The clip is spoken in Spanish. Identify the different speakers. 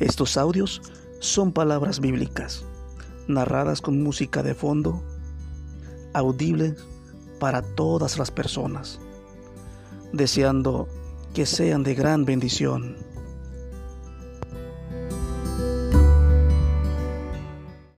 Speaker 1: Estos audios son palabras bíblicas, narradas con música de fondo, audibles para todas las personas, deseando que sean de gran bendición.